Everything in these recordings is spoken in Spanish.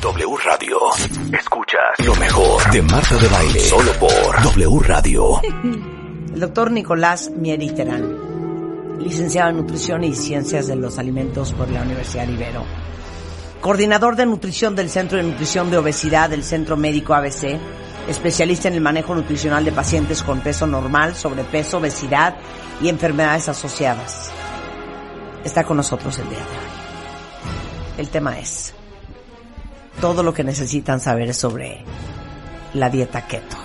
W Radio. Escuchas lo mejor de Marta de Baile. Solo por W Radio. El doctor Nicolás Mieri Terán, licenciado en Nutrición y Ciencias de los Alimentos por la Universidad Ibero, coordinador de nutrición del Centro de Nutrición de Obesidad del Centro Médico ABC, especialista en el manejo nutricional de pacientes con peso normal, sobrepeso, obesidad y enfermedades asociadas. Está con nosotros el día de hoy. El tema es todo lo que necesitan saber sobre la dieta keto.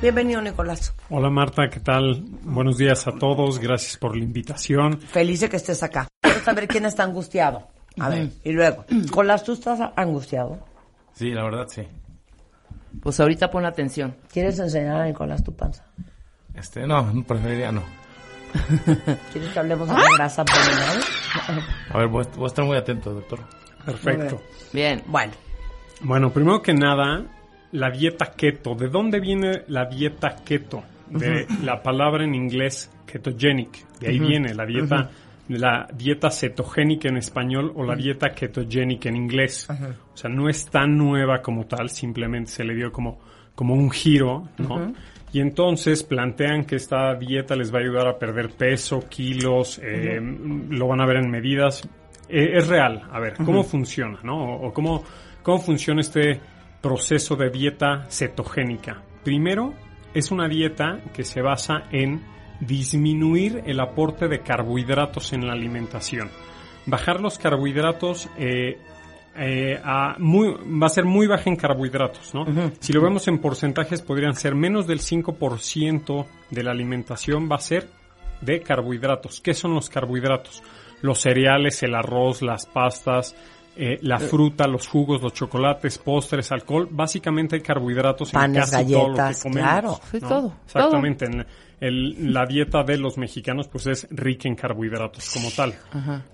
Bienvenido, Nicolás. Hola Marta, ¿qué tal? Buenos días a todos, gracias por la invitación. Feliz de que estés acá. Quiero saber quién está angustiado. A ver, y luego, Nicolás, ¿tú estás angustiado? Sí, la verdad sí. Pues ahorita pon atención. ¿Quieres enseñar a Nicolás tu panza? Este, no, preferiría no. ¿Quieres que hablemos de la grasa abdominal? A ver, voy, a estar muy atento, doctor. Perfecto. Bien. Bueno, Bueno, primero que nada, la dieta keto. ¿De dónde viene la dieta keto? De la palabra en inglés ketogenic. De ahí viene la dieta, la dieta cetogénica en español o la dieta ketogénica en inglés. O sea, no es tan nueva como tal, simplemente se le dio como, como un giro, ¿no? Y entonces plantean que esta dieta les va a ayudar a perder peso, kilos, eh, lo van a ver en medidas. Eh, es real. A ver, ¿cómo funciona, no? O, o cómo, cómo funciona este proceso de dieta cetogénica. Primero, es una dieta que se basa en disminuir el aporte de carbohidratos en la alimentación. Bajar los carbohidratos eh, eh, a muy, va a ser muy baja en carbohidratos, ¿no? Si lo vemos en porcentajes, podrían ser menos del 5% de la alimentación va a ser de carbohidratos. ¿Qué son los carbohidratos? Los cereales, el arroz, las pastas, eh, la fruta, los jugos, los chocolates, postres, alcohol. Básicamente hay carbohidratos en casi todo lo que galletas, comemos. claro. Sí, ¿no? todo, Exactamente. En el- la dieta de los mexicanos pues es rica en carbohidratos como tal.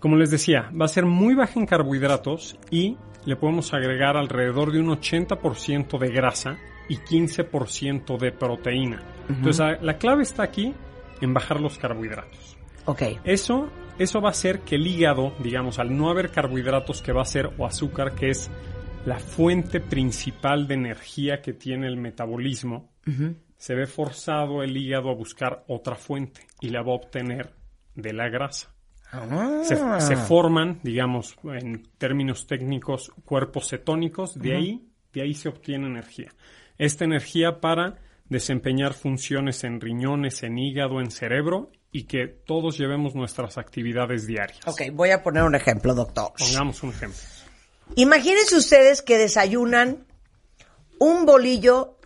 Como les decía, va a ser muy baja en carbohidratos y le podemos agregar alrededor de un 80% de grasa y 15% de proteína. Entonces la, la clave está aquí en bajar los carbohidratos. ok. Eso, eso va a hacer que el hígado, digamos, al no haber carbohidratos que va a ser o azúcar, que es la fuente principal de energía que tiene el metabolismo, se ve forzado el hígado a buscar otra fuente y la va a obtener de la grasa. Se, se forman, digamos, en términos técnicos, cuerpos cetónicos, de ahí, de ahí se obtiene energía. Esta energía para desempeñar funciones en riñones, en hígado, en cerebro y que todos llevemos nuestras actividades diarias. Ok, voy a poner un ejemplo, doctor. Pongamos un ejemplo. Imagínense ustedes que desayunan un bolillo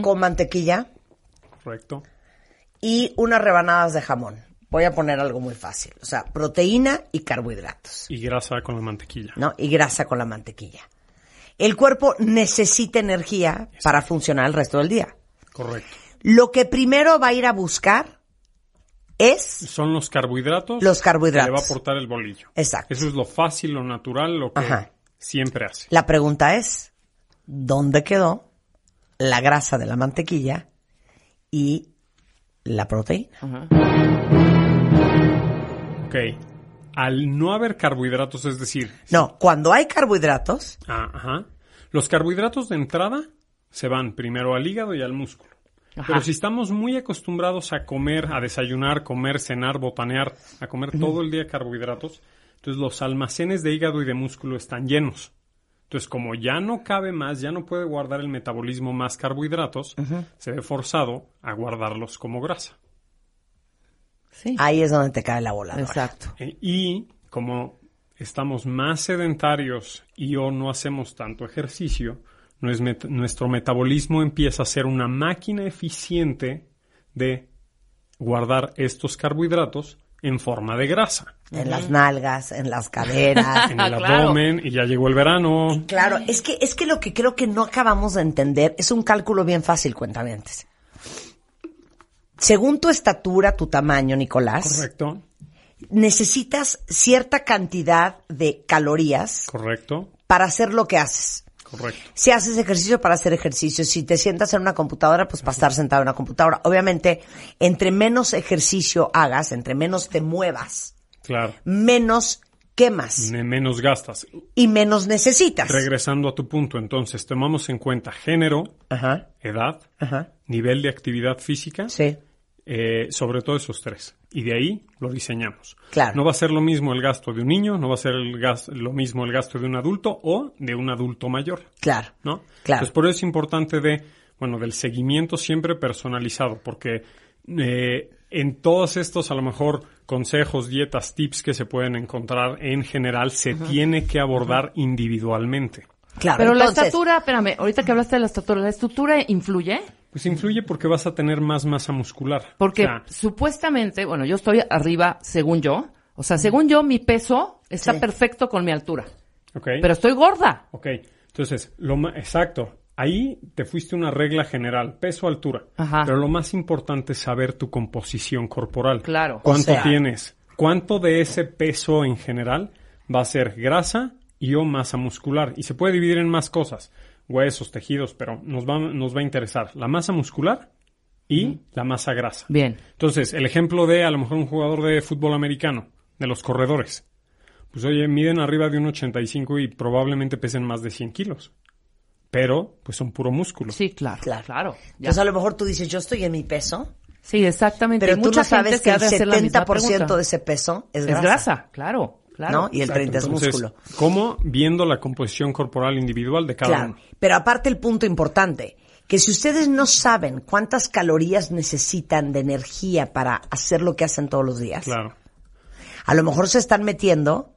con mantequilla ¿Correcto? y unas rebanadas de jamón. Voy a poner algo muy fácil. O sea, proteína y carbohidratos, Y grasa con la mantequilla. ¿no? Y grasa con la mantequilla. El cuerpo necesita energía para funcionar el resto del día. Correcto. Lo que primero va a ir a buscar es... Son los carbohidratos. Los carbohidratos. Que le va a aportar el bolillo. Exacto. Eso es lo fácil, lo natural, lo que Ajá. siempre hace. La pregunta es, ¿dónde quedó la grasa de la mantequilla y la proteína? Ok. Al no haber carbohidratos, es decir, No, cuando hay carbohidratos, Ah, ajá. Los carbohidratos de entrada se van primero al hígado y al músculo. Pero si estamos muy acostumbrados a comer, a desayunar, comer, cenar, botanear, a comer todo el día carbohidratos, entonces los almacenes de hígado y de músculo están llenos. Entonces, como ya no cabe más, ya no puede guardar el metabolismo más carbohidratos, se ve forzado a guardarlos como grasa. Sí. ahí es donde te cae la bola. Exacto. Eh, Y como estamos más sedentarios y o no hacemos tanto ejercicio, nuestro metabolismo empieza a ser una máquina eficiente de guardar estos carbohidratos en forma de grasa En las nalgas, en las caderas. en el Claro. abdomen y ya llegó el verano. Claro, es que, es que lo que creo que no acabamos de entender es un cálculo bien fácil, cuentamientos. Según tu estatura, tu tamaño, Nicolás, Correcto, necesitas cierta cantidad de calorías correcto, para hacer lo que haces. Correcto. Si haces ejercicio para hacer ejercicio, si te sientas en una computadora, pues para estar sentado en una computadora. Obviamente, entre menos ejercicio hagas, entre menos te muevas, Claro, menos. Ne- Menos gastas. Y menos necesitas. Regresando a tu punto, entonces, tomamos en cuenta género, Ajá, edad, ajá. nivel de actividad física, Sí, eh, sobre todo esos tres. Y de ahí lo diseñamos. Claro. No va a ser lo mismo el gasto de un niño, no va a ser el gas- lo mismo el gasto de un adulto o de un adulto mayor, claro. ¿no? Claro. Entonces, por eso es importante de, bueno, del seguimiento siempre personalizado, porque eh, en todos estos, a lo mejor, consejos, dietas, tips que se pueden encontrar en general, se tiene que abordar individualmente. Claro. Pero la estatura, espérame, ahorita que hablaste de la estatura, ¿la estatura influye? Pues influye porque vas a tener más masa muscular. Porque O sea, supuestamente, bueno, yo estoy arriba, según yo. O sea, según yo, mi peso está Sí. perfecto con mi altura. ok. Pero estoy gorda. Ok, entonces, lo ma- exacto. Ahí te fuiste una regla general, peso, altura. Ajá. Pero lo más importante es saber tu composición corporal. Claro. ¿Cuánto O sea- tienes? ¿Cuánto de ese peso en general va a ser grasa y o masa muscular? Y se puede dividir en más cosas, huesos, tejidos, pero nos va, nos va a interesar la masa muscular y la masa grasa. Bien. Entonces, el ejemplo de a lo mejor un jugador de fútbol americano, de los corredores. Pues oye, miden arriba de un 85 y probablemente pesen más de 100 kilos. Pero, pues son puro músculo. Sí, claro. Claro. Entonces a lo mejor tú dices, yo estoy en mi peso, Sí, exactamente. pero Y tú mucha no sabes gente que el de hacer la misma 70% pregunta. de ese peso es grasa. claro, claro. ¿No? Y el Exacto. 30 es Entonces, músculo. ¿Cómo? Viendo la composición corporal individual de cada Claro. uno. Pero aparte el punto importante, que si ustedes no saben cuántas calorías necesitan de energía para hacer lo que hacen todos los días, Claro. a lo mejor se están metiendo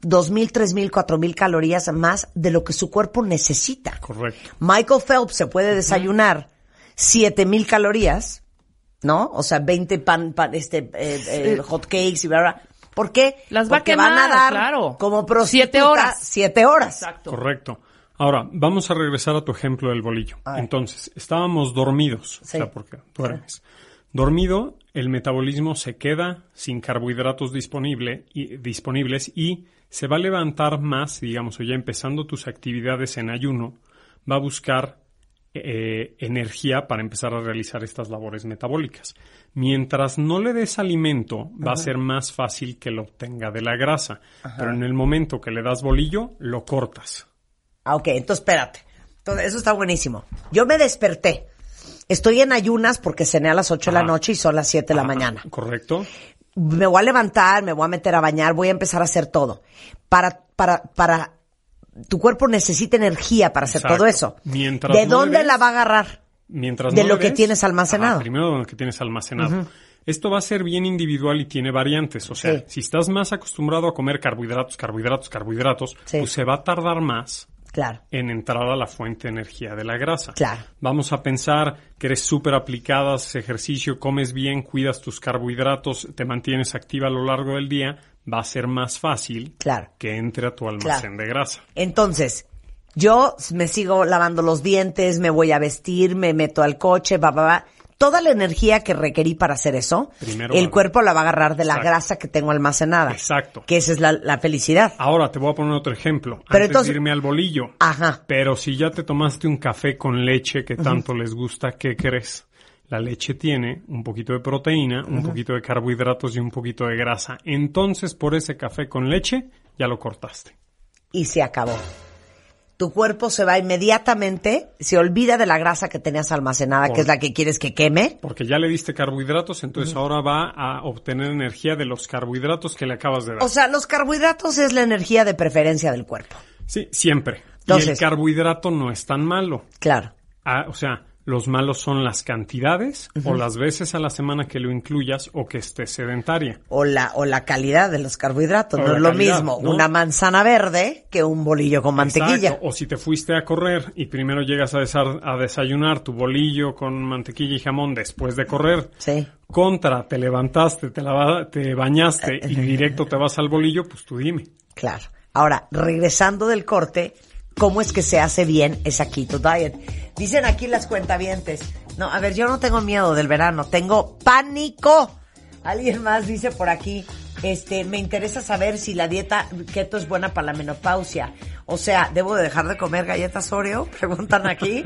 dos mil, tres mil, cuatro mil calorías más de lo que su cuerpo necesita. Correcto. Michael Phelps se puede desayunar siete mil calorías, ¿no? O sea, 20 pan, pan este, eh, eh, hot cakes y bla, bla. ¿Por qué? Las va a Porque van a quemar, dar claro. como prostituta Siete horas. Siete horas. Exacto. Correcto. Ahora, vamos a regresar a tu ejemplo del bolillo. Entonces, estábamos dormidos. Sí. O sea, porque duermes. Dormido, el metabolismo se queda sin carbohidratos disponible y, disponibles y se va a levantar más, digamos, o ya empezando tus actividades en ayuno, va a buscar eh, energía para empezar a realizar estas labores metabólicas. Mientras no le des alimento, va a ser más fácil que lo obtenga de la grasa. Pero en el momento que le das bolillo, lo cortas. Ah, ok, entonces espérate. Entonces, eso está buenísimo. Yo me desperté. Estoy en ayunas porque cené a las 8 de la noche y son las 7 de la Ah, mañana. Correcto. Me voy a levantar, me voy a meter a bañar, voy a empezar a hacer todo. Para, para, para, tu cuerpo necesita energía para hacer Exacto. todo eso. Mientras ¿De no dónde la va a agarrar? Mientras De no lo que tienes almacenado. Ajá, primero de lo que tienes almacenado. Esto va a ser bien individual y tiene variantes. O sea, Sí. si estás más acostumbrado a comer carbohidratos, carbohidratos, carbohidratos, Sí. pues se va a tardar más Claro, en entrar a la fuente de energía de la grasa. Claro. Vamos a pensar que eres súper aplicada, haces ejercicio, comes bien, cuidas tus carbohidratos, te mantienes activa a lo largo del día, va a ser más fácil Claro. que entre a tu almacén de grasa. Entonces, yo me sigo lavando los dientes, me voy a vestir, me meto al coche, va, va, va. Toda la energía que requerí para hacer eso, Primero el cuerpo la va a agarrar de la Exacto. grasa que tengo almacenada. Exacto. Que esa es la, la felicidad. Ahora te voy a poner otro ejemplo. Pero antes entonces- de irme al bolillo. Ajá. Pero si ya te tomaste un café con leche que tanto les gusta, ¿qué crees? La leche tiene un poquito de proteína, un poquito de carbohidratos y un poquito de grasa. Entonces, por ese café con leche, ya lo cortaste. Y se acabó. Tu cuerpo se va inmediatamente, se olvida de la grasa que tenías almacenada, Por- que es la que quieres que queme. Porque ya le diste carbohidratos, entonces ahora va a obtener energía de los carbohidratos que le acabas de dar. O sea, los carbohidratos es la energía de preferencia del cuerpo. sí, siempre. y Entonces- el carbohidrato no es tan malo. Claro. Ah, o sea, los malos son las cantidades o las veces a la semana que lo incluyas o que estés sedentaria. O la, o la calidad de los carbohidratos. O no es lo calidad, mismo ¿no? una manzana verde que un bolillo con mantequilla. Exacto. O si te fuiste a correr y primero llegas a, desa- a desayunar tu bolillo con mantequilla y jamón después de correr. Sí. Contra, te levantaste, te, lava- te bañaste y directo te vas al bolillo, pues tú dime. Claro. Ahora, regresando del corte, ¿cómo es que se hace bien esa keto diet? Dicen aquí las cuentavientes. No, a ver, yo no tengo miedo del verano, tengo pánico. Alguien más dice por aquí, este, me interesa saber si la dieta keto es buena para la menopausia. O sea, ¿debo de dejar de comer galletas Oreo? Preguntan aquí.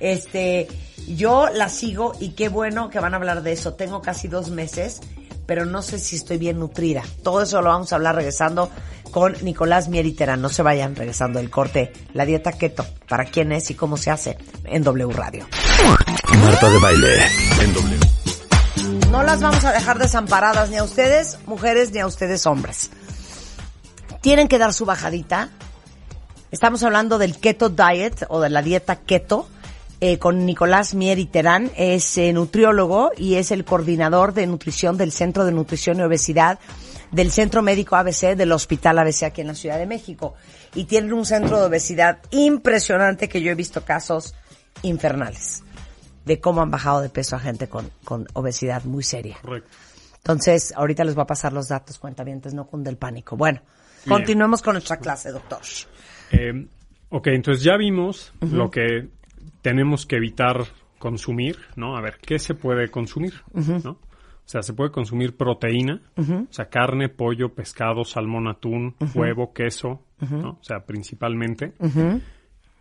Este, yo la sigo y qué bueno que van a hablar de eso. Tengo casi dos meses, pero no sé si estoy bien nutrida. Todo eso lo vamos a hablar regresando con Nicolás Mieriterán. No se vayan regresando del corte. La dieta keto, para quién es y cómo se hace en W Radio. Marta de Baile. En W. No las vamos a dejar desamparadas ni a ustedes, mujeres, ni a ustedes, hombres. Tienen que dar su bajadita. Estamos hablando del keto diet o de la dieta keto eh, con Nicolás Mieri Terán. Es eh, nutriólogo y es el coordinador de nutrición del Centro de Nutrición y Obesidad del Centro Médico ABC del Hospital ABC aquí en la Ciudad de México. Y tienen un centro de obesidad impresionante que yo he visto casos infernales de cómo han bajado de peso a gente con, con obesidad muy seria. Correcto. Entonces, ahorita les voy a pasar los datos, cuentavientes, no con del pánico. Bueno, Bien. continuemos con nuestra clase, doctor. Eh, ok, entonces ya vimos lo que tenemos que evitar consumir, ¿no? A ver, ¿qué se puede consumir? ¿no? O sea, se puede consumir proteína, o sea, carne, pollo, pescado, salmón, atún, huevo, queso, ¿no? O sea, principalmente.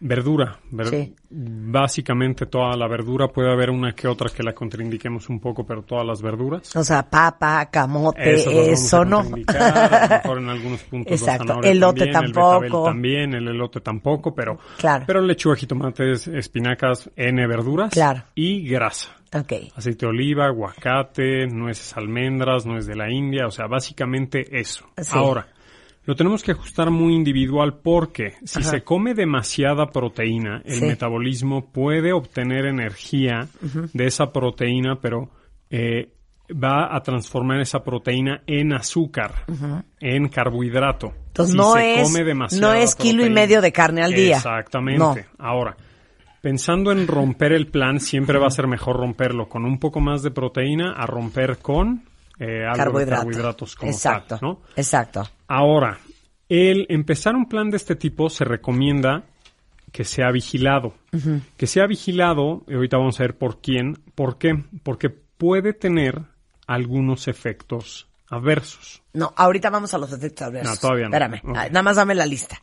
Verdura. ver- Sí. Básicamente toda la verdura, puede haber una que otra que la contraindiquemos un poco, pero todas las verduras. O sea, papa, camote, eso a no. a lo mejor en algunos puntos Exacto. Elote también, el tampoco. betabel también, el elote tampoco, pero Claro. pero lechuga, jitomates, espinacas, N verduras Claro. y grasa. Ok. Aceite de oliva, aguacate, nueces almendras, nuez de la India, o sea, básicamente eso. Sí. Ahora, lo tenemos que ajustar muy individual porque si se come demasiada proteína, el Sí. metabolismo puede obtener energía de esa proteína, pero eh, va a transformar esa proteína en azúcar, en carbohidrato. Entonces Si no se es, come demasiada no es kilo y medio de carne al día. Exactamente. No. Ahora, pensando en romper el plan, siempre va a ser mejor romperlo con un poco más de proteína a romper con eh, algo de Carbohidrato. carbohidratos como Exacto. tal, ¿no? Exacto. Ahora, el empezar un plan de este tipo se recomienda que sea vigilado. Que sea vigilado, y ahorita vamos a ver por quién. ¿Por qué? Porque puede tener algunos efectos adversos. No, ahorita vamos a los efectos adversos. No, todavía no. Espérame, ah, nada más dame la lista.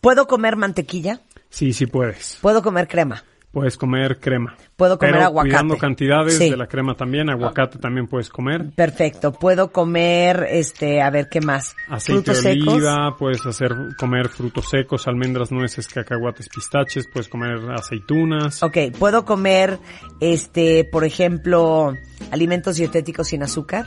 ¿Puedo comer mantequilla? Sí, sí puedes. ¿Puedo comer crema? Puedes comer crema. Puedo comer Pero aguacate. cuidando cantidades Sí. de la crema también. Aguacate también puedes comer. Perfecto. ¿Puedo comer, este, a ver, qué más? Aceite Frutos de secos. oliva, puedes hacer comer frutos secos, almendras, nueces, cacahuates, pistaches, puedes comer aceitunas. Ok, ¿puedo comer, este, por ejemplo, alimentos dietéticos sin azúcar?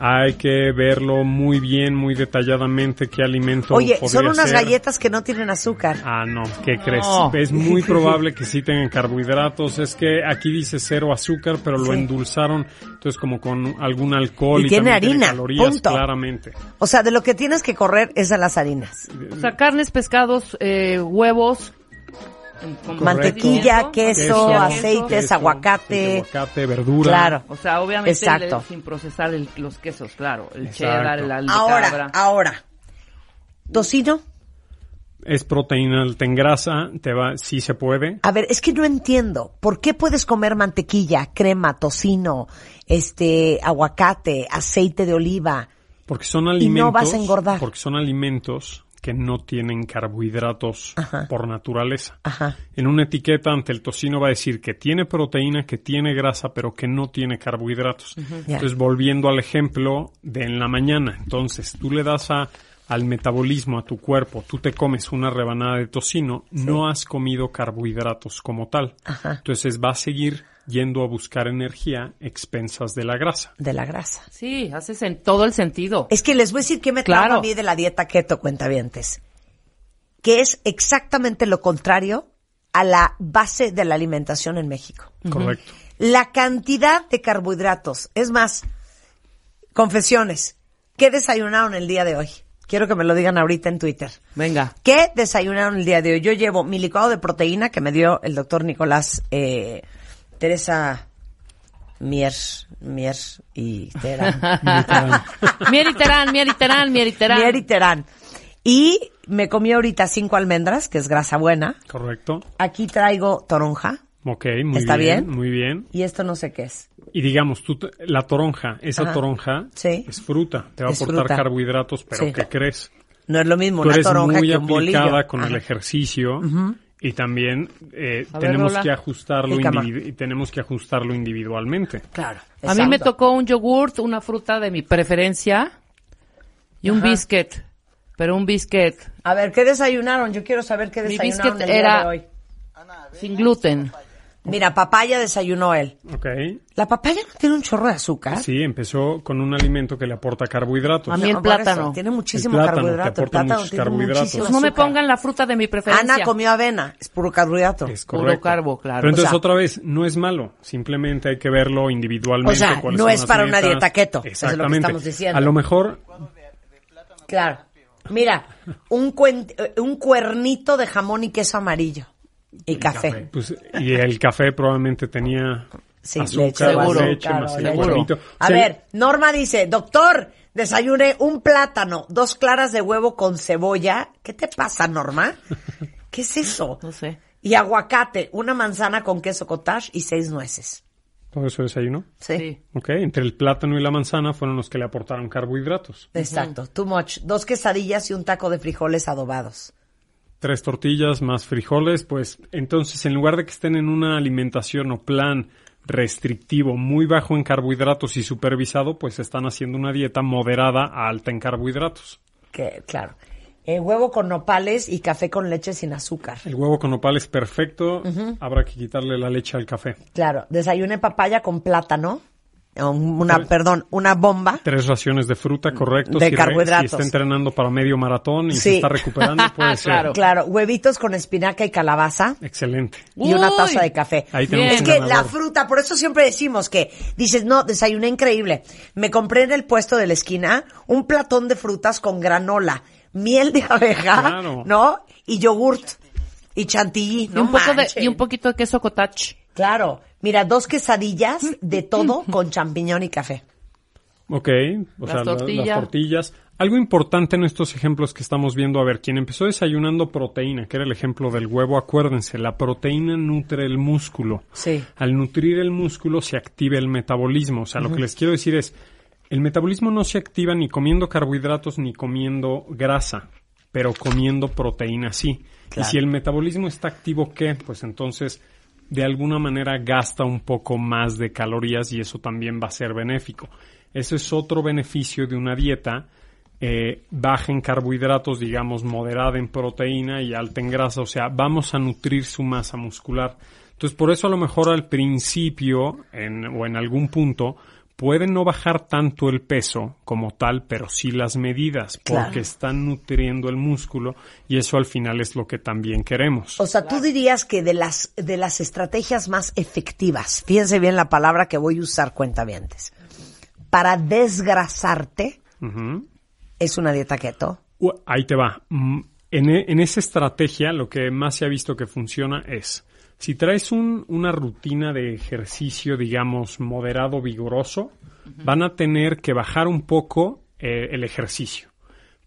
Hay que verlo muy bien, muy detalladamente qué alimento Oye, son unas ser. galletas que no tienen azúcar. Ah, no, ¿qué crees? Es muy probable que sí tengan carbohidratos. Es que aquí dice cero azúcar, pero lo endulzaron, entonces como con algún alcohol Y y, tiene calorías, punto. claramente. O sea, de lo que tienes que correr es a las harinas. O sea, carnes, pescados, eh, huevos. Mantequilla, queso, mantequilla, aceites, queso, aguacate. aguacate, verdura. Claro. O sea, obviamente Exacto. sin procesar el- los quesos, claro. El Exacto. cheddar, el Ahora, cabra. ahora. ¿Tocino? Es proteína alta en grasa, te va, sí se puede. A ver, es que no entiendo. ¿Por qué puedes comer mantequilla, crema, tocino, este, aguacate, aceite de oliva? Porque son Y alimentos. no vas a engordar. Porque son alimentos que no tienen carbohidratos Ajá. por naturaleza. Ajá. En una etiqueta ante el tocino va a decir que tiene proteína, que tiene grasa, pero que no tiene carbohidratos. Entonces, volviendo al ejemplo de en la mañana, entonces tú le das a, al metabolismo, a tu cuerpo, tú te comes una rebanada de tocino, no has comido carbohidratos como tal. Ajá. Entonces va a seguir yendo a buscar energía expensas de la grasa. De la grasa. Sí, haces en todo el sentido. Es que les voy a decir que me Claro. a mí de la dieta keto, cuentavientes. Que es exactamente lo contrario a la base de la alimentación en México. Correcto. La cantidad de carbohidratos. Es más, confesiones. ¿Qué desayunaron el día de hoy? Quiero que me lo digan ahorita en Twitter. Venga. ¿Qué desayunaron el día de hoy? Yo llevo mi licuado de proteína que me dio el doctor Nicolás eh, Teresa Mier, Mier y Terán. Mieriterán, mieriterán, mieriterán. Mier y Terán. Y me comí ahorita cinco almendras, que es grasa buena. Correcto. Aquí traigo toronja. Ok, muy ¿Está bien, bien? Muy bien. Y esto no sé qué es. Y digamos, tú, te- la toronja, esa Ajá. toronja Sí. es fruta, te va Es a aportar fruta. carbohidratos, pero Sí. ¿qué crees? No es lo mismo Tú una eres toronja muy que un bolillo. aplicada con el Ajá. ejercicio y también eh, ver, tenemos Lola. que ajustarlo y tenemos que ajustarlo individualmente. Claro. A mí me tocó un yogurt, una fruta de mi preferencia y un Ajá. biscuit. Pero un biscuit A ver, ¿qué desayunaron? Yo quiero saber qué Mi desayunaron biscuit el día era- de hoy. sin gluten. Mira, papaya desayunó él. Ok. La papaya no tiene un chorro de azúcar. Sí, empezó con un alimento que le aporta carbohidratos. A mí el No, por eso, plátano. Tiene muchísimo El plátano, carbohidrato. El plátano tiene carbohidratos. muchísimo Pues no me pongan la fruta de mi preferencia. Ana comió avena, es puro carbohidrato. Es Puro correcto. carbo, claro. Pero entonces O sea- otra vez, no es malo. Simplemente hay que verlo individualmente. O sea, no es para una metas. dieta keto, eso es lo que Exactamente. estamos diciendo. A lo mejor, Claro. Mira, un, cuen- eh, un cuernito de jamón y queso amarillo. Y café. pues, y el café probablemente tenía Sí, azúcar, leche, más seguro, leche, claro, más A ver, Norma dice, doctor, desayuné un plátano, dos claras de huevo con cebolla. ¿Qué te pasa, Norma? ¿Qué es eso? No sé. Y aguacate, una manzana con queso cottage y seis nueces. Todo eso desayuno. Sí. Sí. Ok, entre el plátano y la manzana fueron los que le aportaron carbohidratos. Exacto, too much. Dos quesadillas y un taco de frijoles adobados. Tres tortillas más frijoles, pues entonces en lugar de que estén en una alimentación o plan restrictivo muy bajo en carbohidratos y supervisado, pues están haciendo una dieta moderada a alta en carbohidratos. Que, claro. Eh, huevo con nopales y café con leche sin azúcar. El huevo con nopal es perfecto, habrá que quitarle la leche al café. Claro, desayuné papaya con plátano. Eh, Una, perdón, una bomba. Tres raciones de fruta, correcto. De si re- carbohidratos. Si está entrenando para medio maratón y Sí. se está recuperando, puede ser. Claro. Claro, huevitos con espinaca y calabaza. Excelente. y una taza de café. Ahí tenemos Es un que ganador. la fruta, por eso siempre decimos que dices, no, desayuné increíble. Me compré en el puesto de la esquina un platón de frutas con granola, miel de abeja, Claro. ¿no? Y yogurt y chantilly, Y, no un poco de, y un poquito de queso cottage. Claro, mira, dos quesadillas de todo con champiñón y café. Ok, o Las sea, la- tortillas. las tortillas. Algo importante en estos ejemplos que estamos viendo, a ver, quien empezó desayunando proteína, que era el ejemplo del huevo, acuérdense, la proteína nutre el músculo. Sí. Al nutrir el músculo se activa el metabolismo. O sea, lo que les quiero decir es, el metabolismo no se activa ni comiendo carbohidratos ni comiendo grasa, pero comiendo proteína sí. Y si el metabolismo está activo, ¿qué? Pues entonces, de alguna manera gasta un poco más de calorías y eso también va a ser benéfico. Ese es otro beneficio de una dieta eh, baja en carbohidratos, digamos, moderada en proteína y alta en grasa. O sea, vamos a nutrir su masa muscular. Entonces, por eso a lo mejor al principio en- o en algún punto pueden no bajar tanto el peso como tal, pero sí las medidas, porque Claro. están nutriendo el músculo y eso al final es lo que también queremos. O sea, tú dirías que de las, de las estrategias más efectivas, fíjense bien la palabra que voy a usar, cuentavientes, para desgrasarte es una dieta keto. U- Ahí te va. Mm, En, e- en esa estrategia lo que más se ha visto que funciona es, si traes un- una rutina de ejercicio, digamos, moderado, vigoroso, van a tener que bajar un poco eh, el ejercicio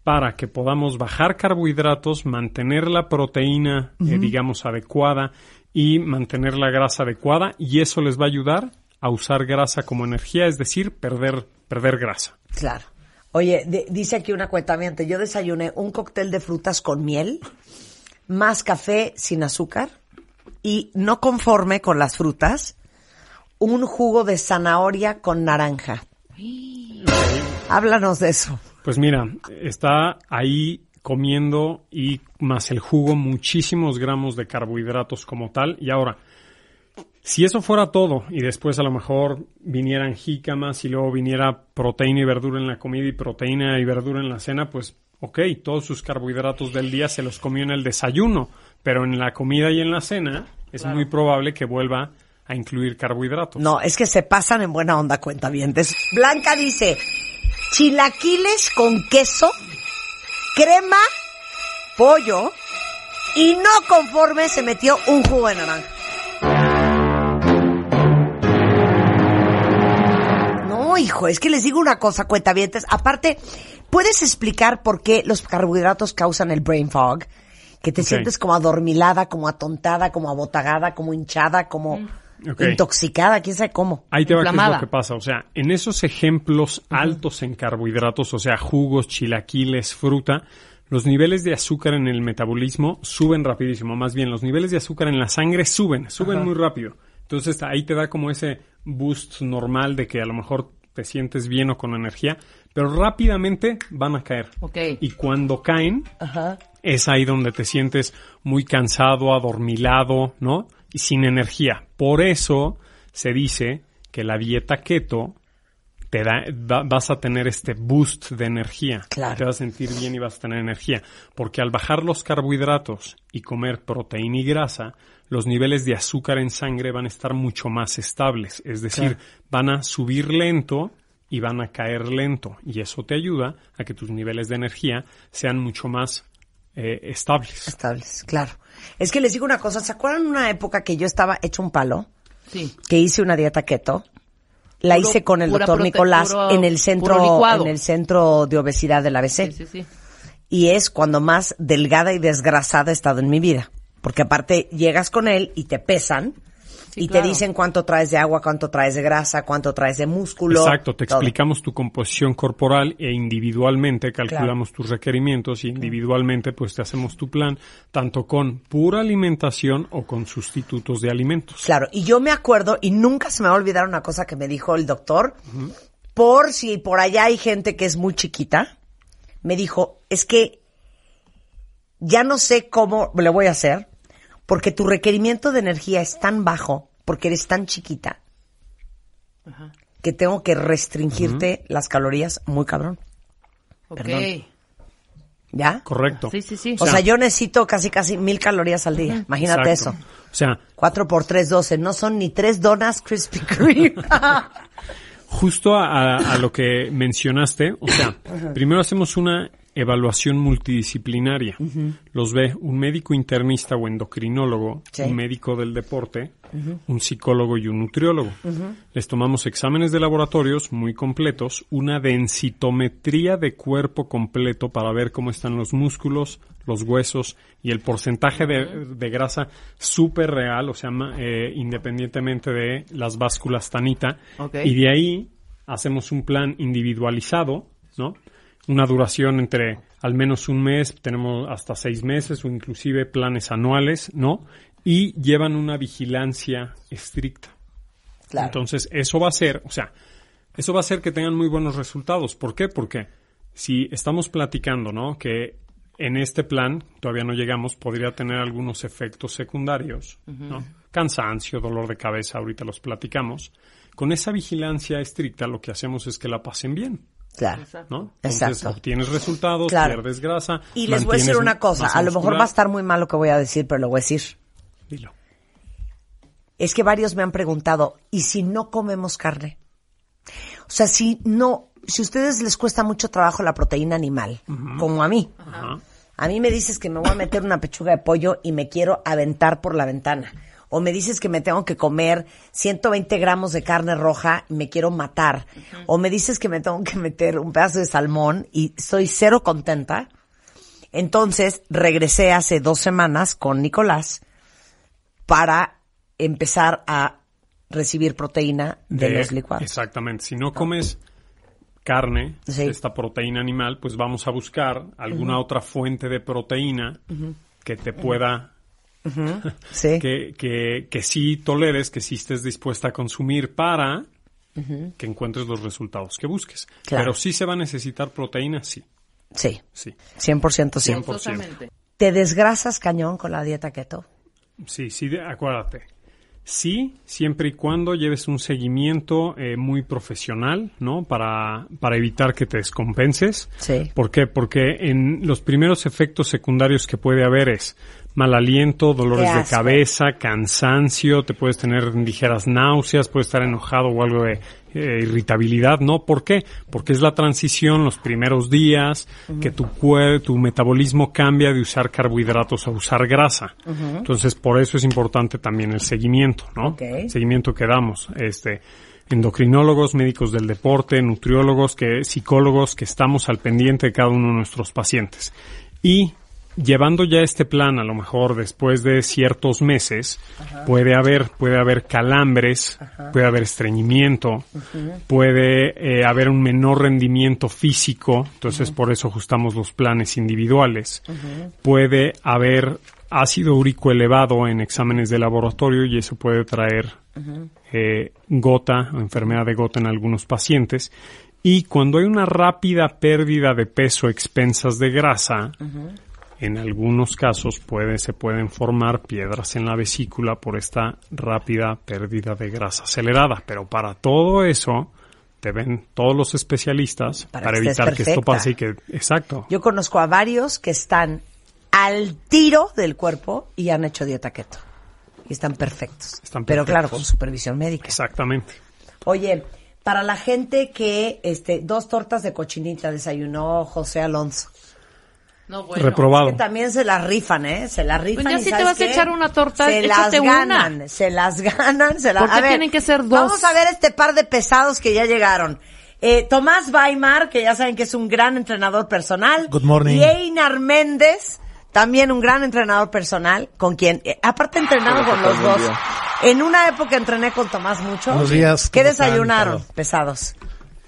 para que podamos bajar carbohidratos, mantener la proteína, eh, digamos, adecuada y mantener la grasa adecuada y eso les va a ayudar a usar grasa como energía, es decir, perder, perder grasa. Claro. Oye, de- dice aquí una cuentamiento, yo desayuné un cóctel de frutas con miel, más café sin azúcar y no conforme con las frutas, un jugo de zanahoria con naranja. Háblanos de eso. Pues mira, está ahí comiendo y más el jugo muchísimos gramos de carbohidratos como tal. Y ahora, si eso fuera todo y después a lo mejor vinieran jícamas y luego viniera proteína y verdura en la comida y proteína y verdura en la cena, pues ok, todos sus carbohidratos del día se los comió en el desayuno, pero en la comida y en la cena es muy probable que vuelva a incluir carbohidratos. No, es que se pasan en buena onda, cuentavientes. Blanca dice, chilaquiles con queso, crema, pollo, y no conforme se metió un jugo de naranja. No, hijo, es que les digo una cosa, cuentavientes. Aparte, ¿puedes explicar por qué los carbohidratos causan el brain fog? Que te sientes como adormilada, como atontada, como abotagada, como hinchada, como Ok. intoxicada, quién sabe cómo. Ahí te va qué es lo que pasa. O sea, en esos ejemplos altos en carbohidratos, o sea, jugos, chilaquiles, fruta, los niveles de azúcar en el metabolismo suben rapidísimo. Más bien, los niveles de azúcar en la sangre suben, suben muy rápido. Entonces, ahí te da como ese boost normal de que a lo mejor te sientes bien o con energía, pero rápidamente van a caer. Ok. Y cuando caen, Ajá. Es ahí donde te sientes muy cansado, adormilado, ¿no? Y sin energía. Por eso se dice que la dieta keto te da, va- vas a tener este boost de energía. Claro. Te vas a sentir bien y vas a tener energía. Porque al bajar los carbohidratos y comer proteína y grasa, los niveles de azúcar en sangre van a estar mucho más estables. Es decir, van a subir lento y van a caer lento. Y eso te ayuda a que tus niveles de energía sean mucho más eh, estables. Estables, claro. Es que les digo una cosa, ¿se acuerdan una época que yo estaba hecho un palo? Sí. Que hice una dieta keto. La Puro- hice con el doctor Nicolás puro- en el centro en el centro de obesidad del ABC. Sí, sí, sí. y es cuando más delgada y desgrasada he estado en mi vida. Porque aparte llegas con él y te pesan Sí, y claro. te dicen cuánto traes de agua, cuánto traes de grasa, cuánto traes de músculo. Exacto, te todo. explicamos tu composición corporal e individualmente calculamos tus requerimientos y individualmente pues te hacemos tu plan tanto con pura alimentación o con sustitutos de alimentos. Claro, y yo me acuerdo, y nunca se me va a olvidar una cosa que me dijo el doctor, por si por allá hay gente que es muy chiquita, me dijo, es que ya no sé cómo le voy a hacer, porque tu requerimiento de energía es tan bajo, porque eres tan chiquita, que tengo que restringirte las calorías muy cabrón. Ok. Perdón. ¿Ya? Correcto. Sí, sí, sí. O sea, yo necesito casi, casi mil calorías al día. Imagínate Exacto. eso. O sea, 4 por 3, 12. No son ni tres donas Krispy Kreme. justo a, a lo que mencionaste, o sea, primero hacemos una evaluación multidisciplinaria. Los ve un médico internista o endocrinólogo, Sí. un médico del deporte, un psicólogo y un nutriólogo. Les tomamos exámenes de laboratorios muy completos, una densitometría de cuerpo completo para ver cómo están los músculos, los huesos y el porcentaje de, de grasa súper real, o sea, eh, independientemente de las básculas tanita. Y de ahí hacemos un plan individualizado, ¿no? Una duración entre al menos un mes, tenemos hasta seis meses o inclusive planes anuales, ¿no? Y llevan una vigilancia estricta. Claro. Entonces, eso va a ser, o sea, eso va a hacer que tengan muy buenos resultados. ¿Por qué? Porque si estamos platicando, ¿no? Que en este plan, todavía no llegamos, podría tener algunos efectos secundarios, ¿no? Cansancio, dolor de cabeza, ahorita los platicamos. Con esa vigilancia estricta, lo que hacemos es que la pasen bien, Claro. ¿no? Entonces, Exacto. obtienes resultados, Claro. pierdes grasa. Y les voy a decir una cosa, a lo mejor va a estar muy mal lo que voy a decir, pero lo voy a decir. Dilo. Es que varios me han preguntado, ¿y si no comemos carne? O sea, si no, si a ustedes les cuesta mucho trabajo la proteína animal, como a mí. A mí me dices que me voy a meter una pechuga de pollo y me quiero aventar por la ventana. O me dices que me tengo que comer 120 gramos de carne roja y me quiero matar. O me dices que me tengo que meter un pedazo de salmón y estoy cero contenta. Entonces regresé hace dos semanas con Nicolás para empezar a recibir proteína de, de- los licuados. Exactamente. Si no comes carne, Sí. esta proteína animal, pues vamos a buscar alguna otra fuente de proteína que te pueda, Sí. que, que, que sí toleres, que sí estés dispuesta a consumir para que encuentres los resultados que busques. Claro. Pero sí se va a necesitar proteína, sí, Sí, sí. 100% sí. 100%. Forzosamente. ¿Te desgrasas cañón con la dieta keto? Sí, sí, acuérdate. Sí, siempre y cuando lleves un seguimiento eh, muy profesional, ¿no? Para, para evitar que te descompenses. Sí. ¿Por qué? Porque en los primeros efectos secundarios que puede haber es mal aliento, dolores de cabeza, cansancio, te puedes tener ligeras náuseas, puedes estar enojado o algo de eh, irritabilidad, ¿no? ¿Por qué? Porque es la transición, los primeros días, que tu, tu metabolismo cambia de usar carbohidratos a usar grasa. Entonces, por eso es importante también el seguimiento, ¿no? Ok. Seguimiento que damos, este, endocrinólogos, médicos del deporte, nutriólogos, que, psicólogos, que estamos al pendiente de cada uno de nuestros pacientes. Y llevando ya este plan, a lo mejor después de ciertos meses, puede haber, puede haber calambres, puede haber estreñimiento, puede eh, haber un menor rendimiento físico, entonces por eso ajustamos los planes individuales. Puede haber ácido úrico elevado en exámenes de laboratorio y eso puede traer eh, gota o enfermedad de gota en algunos pacientes. Y cuando hay una rápida pérdida de peso a expensas de grasa, en algunos casos puede, se pueden formar piedras en la vesícula por esta rápida pérdida de grasa acelerada. Pero para todo eso, te ven todos los especialistas Para para, que estés evitar que esto pase y que... Exacto. Yo conozco a varios que están al tiro del cuerpo y han hecho dieta keto. Y están perfectos. Están Pero claro, perfectos. con supervisión médica. Exactamente. Oye, para la gente que este dos tortas de cochinita desayunó José Alonso. No, bueno. Reprobado. Que también se las rifan, ¿eh? Se las rifan. Pues ya y si te ¿sabes vas a qué? echar una torta, se las échate una. ganan, se las ganan, se las ¿Por qué a ver, tienen que ser dos? Vamos a ver este par de pesados que ya llegaron. Eh, Tomás Weimar, que ya saben que es un gran entrenador personal. Good morning. Y Einar Méndez, también un gran entrenador personal, con quien, eh, aparte entrenado con los dos. En una época entrené con Tomás mucho. Buenos días, ¿Qué desayunaron? Pesados.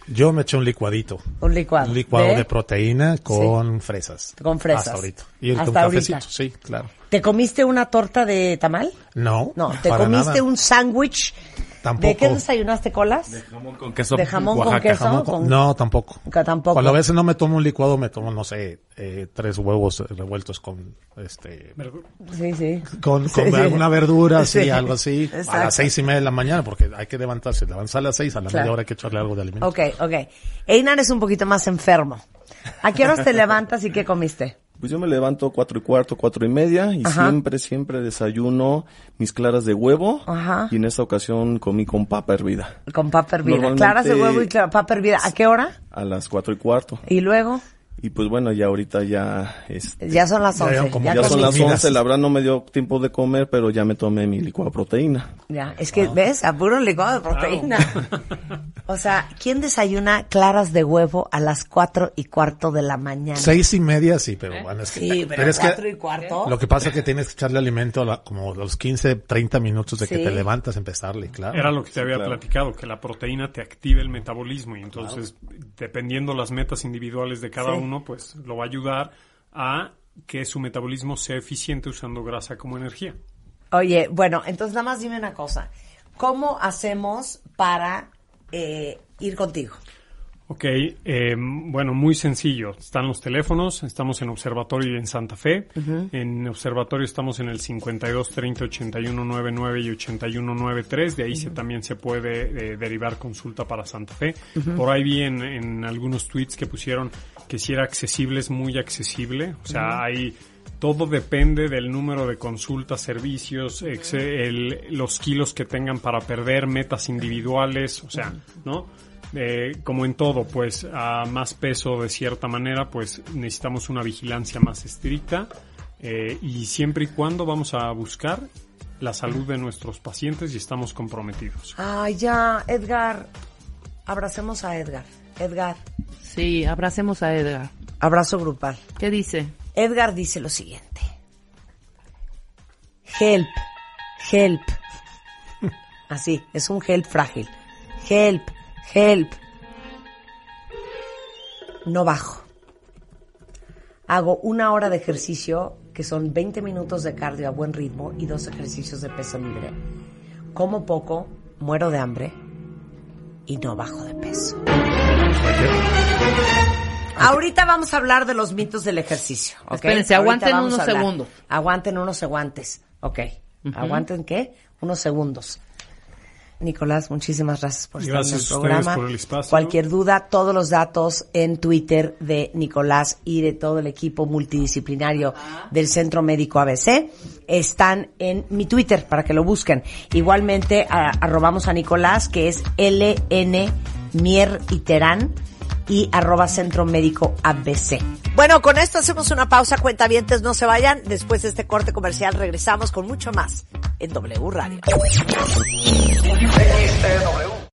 Yo me eché un licuadito. Un licuado. Un licuado ¿De? de, proteína con fresas. Con fresas. Hasta ahorita. Y ahorita Hasta ahorita. cafecito, sí, claro. ¿Te comiste una torta de tamal? No, No, te para comiste nada. un sándwich. Tampoco. ¿De qué desayunaste colas? Jamón con queso. De jamón con queso. Jamón con- con- No, tampoco. Tampoco. Cuando a veces no me tomo un licuado, me tomo, no sé, eh, tres huevos revueltos con, este, Sí, sí. con, Sí, con sí. alguna verdura, sí, Sí, algo así. A las seis y media de la mañana, porque hay que levantarse. Levantarse a las seis, a la Claro. media hora hay que echarle algo de alimento. Ok, ok. Einar es un poquito más enfermo. ¿A qué horas te levantas y qué comiste? Pues yo me levanto cuatro y cuarto, cuatro y media y Ajá. siempre, siempre desayuno mis claras de huevo Ajá. y en esta ocasión comí con papa hervida Con papa hervida. Claras de huevo y papa hervida. ¿A qué hora? a las cuatro y cuarto. Y luego, Y pues bueno, ya ahorita ya, este, ya son las Ya 11. llevan como Ya, ya son las comidas. once, la verdad no me dio tiempo de comer, pero ya me tomé mi licuado de proteína. Ya, es que, ¿ves? A puro licuado de proteína. O sea, ¿quién desayuna claras de huevo a las cuatro y cuarto de la mañana? Seis y media, sí, pero bueno, es que, Sí, pero, es cuatro que y cuarto. lo que pasa es que tienes que echarle alimento a la- como los 15, 30 minutos de Sí. que te levantas, empezarle, claro. Era lo que te había claro. platicado, que la proteína te active el metabolismo y entonces, dependiendo las metas individuales de cada Sí. uno, pues lo va a ayudar a que su metabolismo sea eficiente usando grasa como energía. Oye, bueno, entonces nada más dime una cosa. ¿Cómo hacemos para eh, ir contigo? Ok, eh, bueno, muy sencillo. Están los teléfonos, estamos en Observatorio y en Santa Fe. En Observatorio estamos en el 52 30 81 99 y 81 93. De ahí se, también se puede eh, derivar consulta para Santa Fe. Por ahí vi en, en algunos tweets que pusieron que si era accesible, es muy accesible. O sea, hay todo depende del número de consultas, servicios, ex- el- los kilos que tengan para perder, metas individuales, o sea, ¿no? Eh, como en todo, pues a más peso de cierta manera, pues necesitamos una vigilancia más estricta eh, y siempre y cuando vamos a buscar la salud de nuestros pacientes y estamos comprometidos. Ay, ya, Edgar. Abracemos a Edgar. Edgar, Sí, abracemos a Edgar. abrazo grupal. ¿Qué dice? Edgar dice lo siguiente. Help, help. Así, es un help frágil. Help, help. No bajo. Hago una hora de ejercicio, que son 20 minutos de cardio a buen ritmo y dos ejercicios de peso libre. Como poco, muero de hambre y no bajo de peso. Ahorita vamos a hablar de los mitos del ejercicio. ¿ok? Espérense, aguanten unos segundos. Aguanten unos segundos. Ok. ¿Aguanten qué? Unos segundos. Nicolás, muchísimas gracias por estar Gracias en el programa. por el espacio. Cualquier duda, todos los datos en Twitter de Nicolás y de todo el equipo multidisciplinario del Centro Médico ABC están en mi Twitter para que lo busquen. Igualmente, arrobamos a Nicolás, que es LN Mier y Terán y arroba Centro Médico ABC. Bueno, con esto hacemos una pausa, cuentavientes, no se vayan. Después de este corte comercial regresamos con mucho más en W Radio. XTW